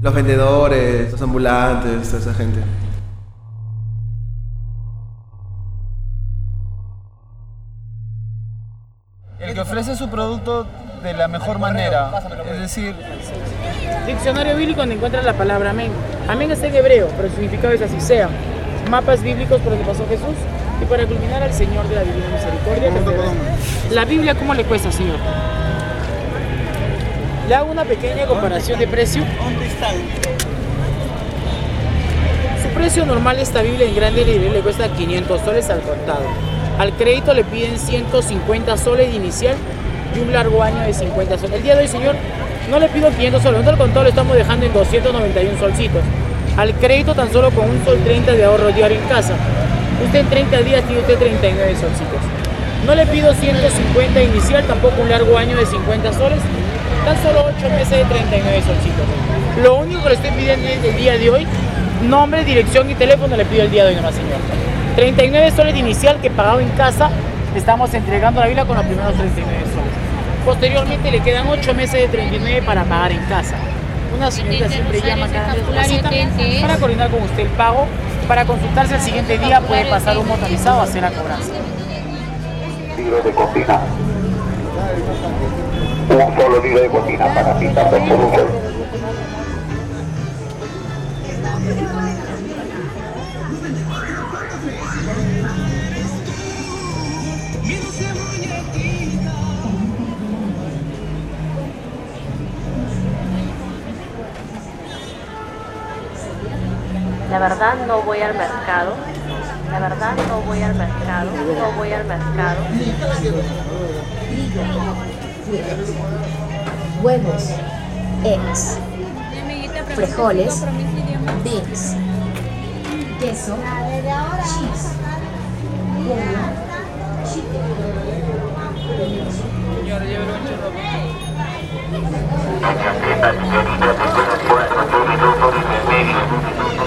Los vendedores, los ambulantes, toda esa gente. El que ofrece su producto de la mejor manera, es decir, Diccionario bíblico donde encuentras la palabra amén. Amén está en hebreo, pero el significado es así sea. Mapas bíblicos por lo que pasó Jesús y para culminar al Señor de la Divina Misericordia. La Biblia, ¿cómo le cuesta, Señor? Le hago una pequeña comparación de precio. Su precio normal de esta Biblia en grande nivel le cuesta 500 soles al contado. Al crédito le piden 150 soles de inicial y un largo año de 50 soles. El día de hoy, señor, no le pido 500 soles, nosotros al contado lo estamos dejando en 291 solcitos. Al crédito tan solo con un sol 30 de ahorro diario en casa. Usted en 30 días tiene usted 39 solcitos. No le pido 150 inicial, tampoco un largo año de 50 soles, tan solo 8 meses de 39 solcitos. Lo único que le estoy pidiendo es el día de hoy, nombre, dirección y teléfono le pido el día de hoy nomás, señor. 39 soles de inicial que pagado en casa, le estamos entregando la Biblia con los primeros 39 soles. Posteriormente le quedan 8 meses de 39 para pagar en casa. Una señorita siempre llama cada vez una cita para coordinar con usted el pago. Para consultarse el siguiente día puede pasar un motorizado a hacer la cobranza. de cocina. Un solo libro de cocina para por un solo. La verdad no voy al mercado. La verdad no voy al mercado. No voy al mercado. Huevos, eggs, frijoles, beans, queso, cheese, pollo,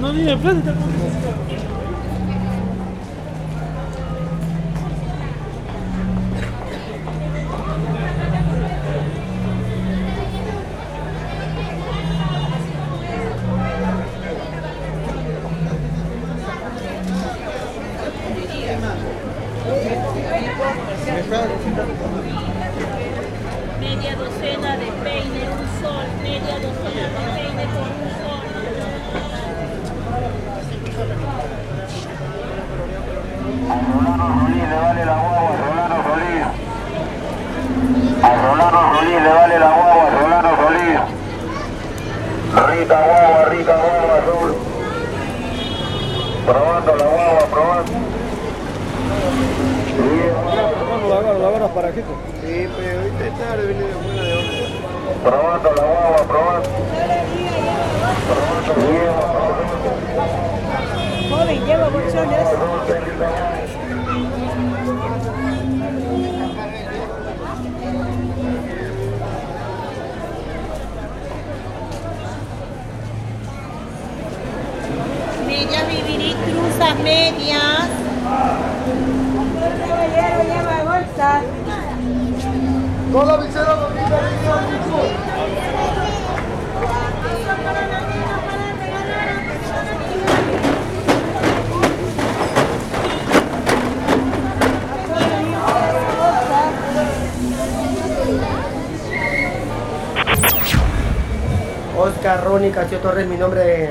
No tiene plata. Media le vale la guagua, Rolano Solís. A Rolano Solís le vale la guagua, Rolano Solís. Rica guagua, rica guagua azul. Probando la guagua, probando. Sí, pero ahorita es tarde, viene de fuera de hora. Probando la guagua, probando. Probando bien, Joven, lleva bolsones. Medias. Lleva bolsa. Oscar Ronnie Casio Torres, mi nombre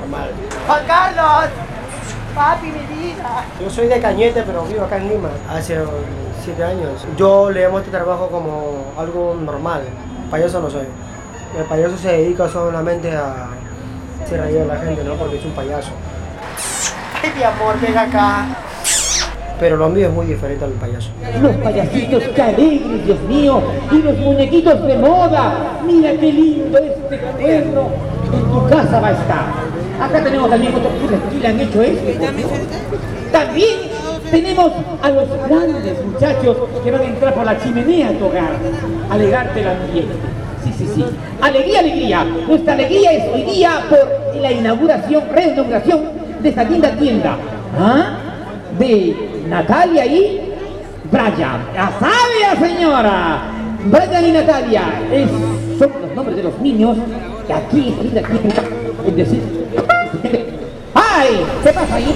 normal. Juan Carlos. Papi, mi vida. Yo soy de Cañete, pero vivo acá en Lima hace siete años. Yo le llamo este trabajo como algo normal. Payaso no soy. El payaso se dedica solamente a hacer reír a la gente, ¿no? Porque es un payaso. Ay, mi amor, ven acá. Pero lo mío es muy diferente al payaso. Los payasitos, qué alegres, Dios mío. Y los muñequitos de moda. Mira qué lindo este cuaderno. En tu casa va a estar. Acá tenemos también otros que le han hecho esto. También tenemos a los grandes muchachos que van a entrar por la chimenea a tu hogar. A ambiente. Sí, sí, sí. Alegría, alegría. Nuestra alegría es hoy día por la inauguración, reinauguración de esta linda tienda. ¿Ah? De Natalia y Brian. Ya sabe, señora. Brian y Natalia es- son los nombres de los niños que aquí, linda tienda, es decir, ¿Qué pasa ahí?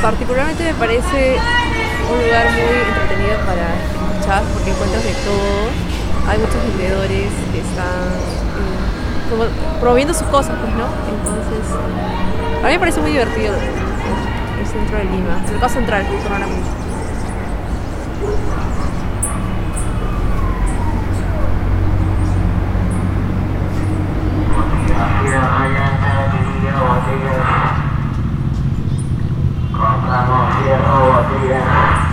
Particularmente me parece un lugar muy entretenido para escuchar porque encuentras de todo. Hay muchos vendedores que están eh, como promoviendo sus cosas, pues, ¿no? Entonces, a mí me parece muy divertido el, centro de Lima, el caso central, sonoramente. Compramos fierro, botella.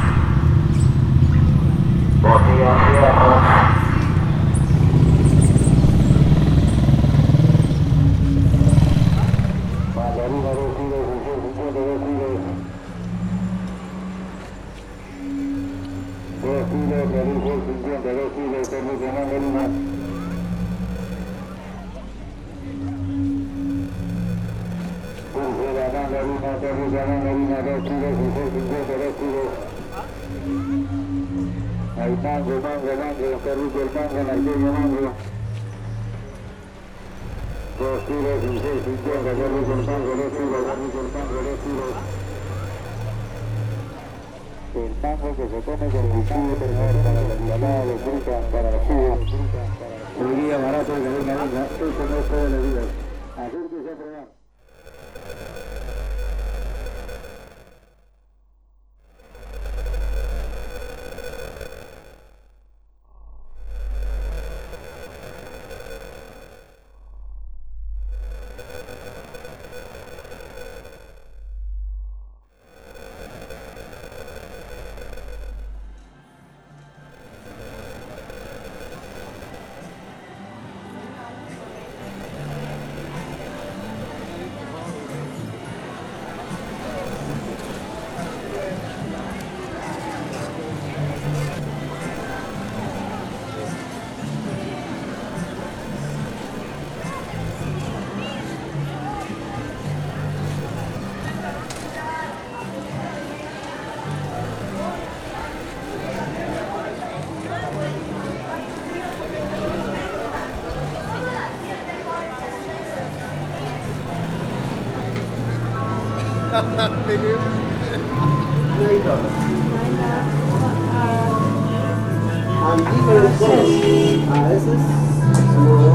Mango que se come con el jugo, para la ensalada de para el jugo. El día barato, que venga, venga, eso no es todos los días. Figures. no, you don't. This,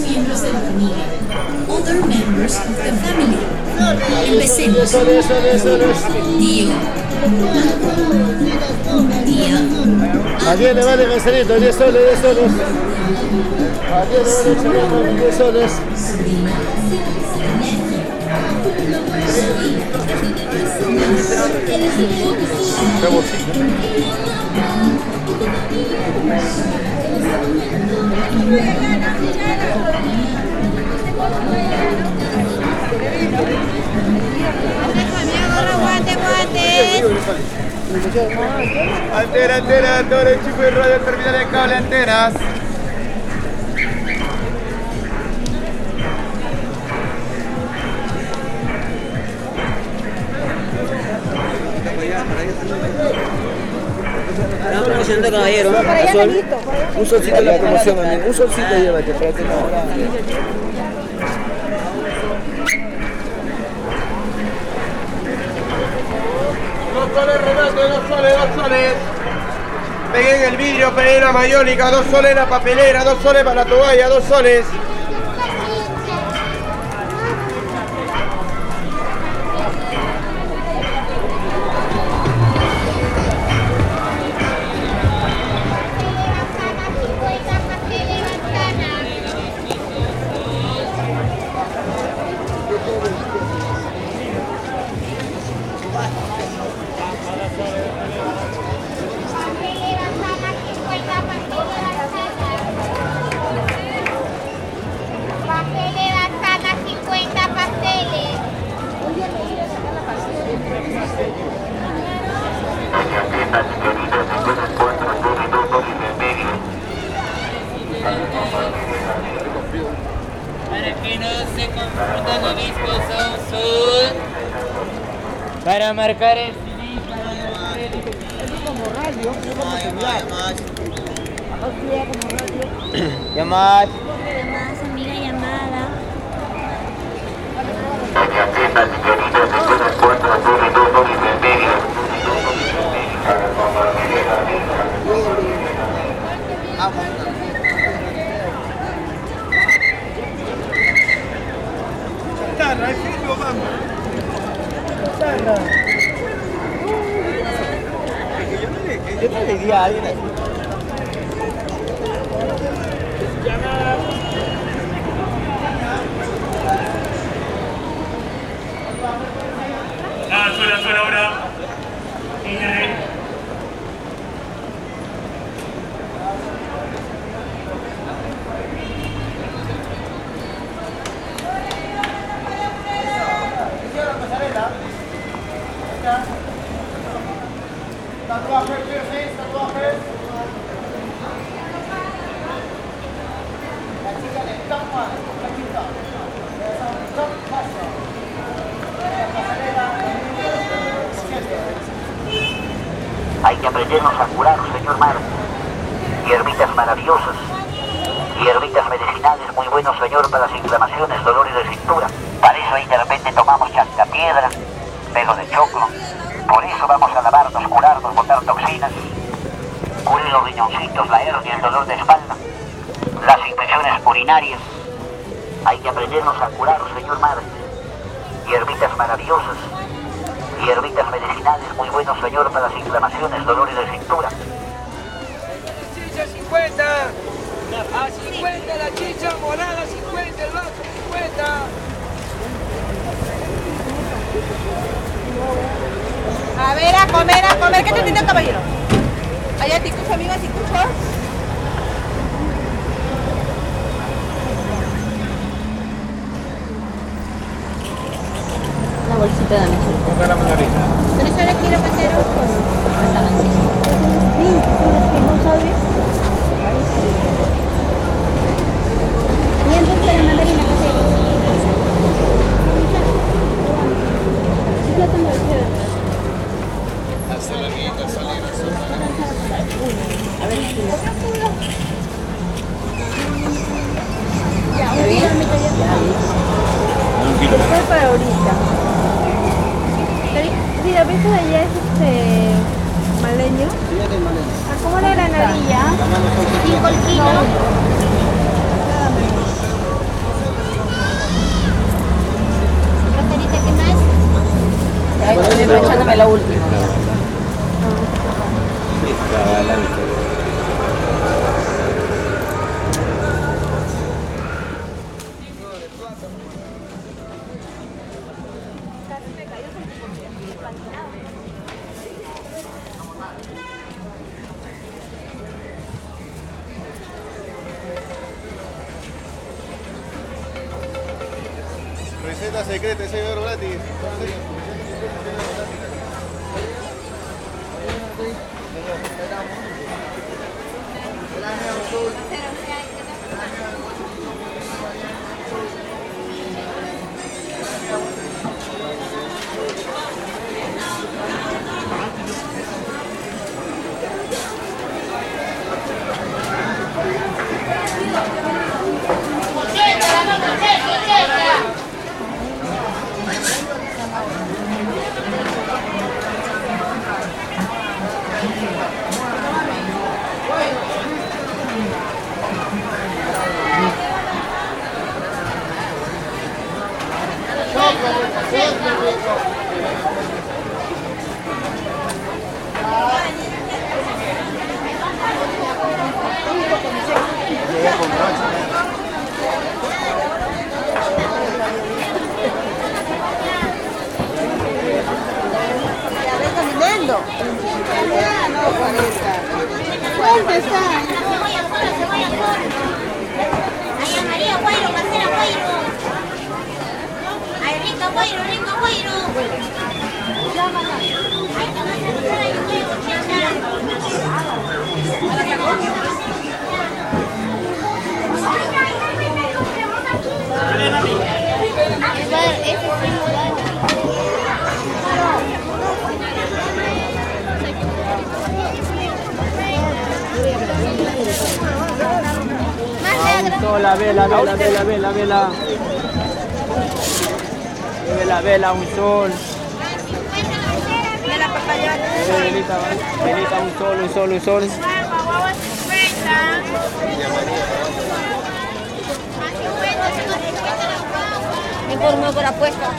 miembros de la familia. Other members of the family. Empecemos. Tío. Tía. ¿A quién le vale Marcelito? 10 soles, 10 soles. ¿A quién le vale Marcelito? 10 soles. Guante, guante. Antena, antena, todo el chico de radio terminal de cable, antenas. Estamos promocionando caballero. Un solcito en la promoción, amigo. Un solcito llévate para que no. Dos dos soles, dos soles. Pegué en el vidrio, pegué la mayólica, dos soles la papelera, dos soles para la toalla, dos soles. Para marcar el como radio, no como celular. como radio. Llamadas. Llamadas, amiga llamada. El vamos. Sandra. Yo no le diría a alguien así. Ah, suena, suena ahora. Tatuajes, piercings, tatuajes. La chica de Top One, la chica. Esa es Top Fashion. La pasarela, Hay que aprendernos a curar, señor Mar. Hierbitas maravillosas. Hierbitas medicinales muy buenos, señor, para las inflamaciones, dolores de cintura. piedra, pelo de choclo. Por eso vamos a lavarnos, curarnos, botar toxinas. Cure los riñoncitos, la hernia, el dolor de espalda, las infecciones urinarias. Hay que aprendernos a curar, señor madre. Hierbitas maravillosas, hierbitas medicinales muy buenos, señor, para las inflamaciones, dolores de cintura. Chicha 50. A 50 la chicha morada, 50 el vaso, 50. A ver, a comer, a comer. ¿Qué te entiende, caballero? Allá te escucho, amigo, te escucho. Una bolsita de Ponga la mañorita. ¿Tres horas quiero casero con Sí, que no sabes. Y entonces la mandarina casero. Yo tengo el chévere. Hace la linda salir A ver si Ya, un kilo Un kilo. Ahorita. Mira, ¿ves que allá es este maleño? ¿A cómo la granadilla? Cinco el kilo. Roserita, ¿qué más? Estoy echándome la última. Receta Ya ves caminando. Ya, no, 40. ¿Cuánto está? Ay, rico, rico, Sola, vela, vela, vela, vela, vela. Vela, vela, un sol. Mira la papaya. Velita, velita, un sol, un sol, un sol. Apuesta.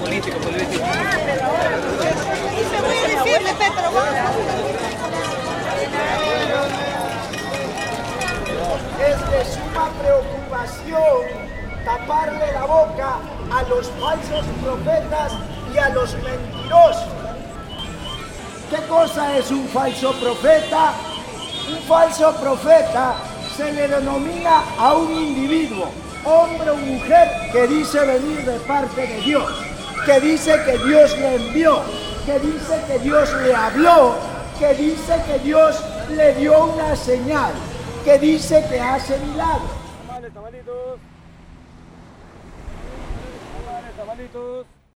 Político, político. Es de suma preocupación taparle la boca a los falsos profetas y a los mentirosos. ¿Qué cosa es un falso profeta? Un falso profeta se le denomina a un individuo, hombre o mujer, que dice venir de parte de Dios, que dice que Dios le envió, que dice que Dios le habló, que dice que Dios le dio una señal, que dice que hace milagros.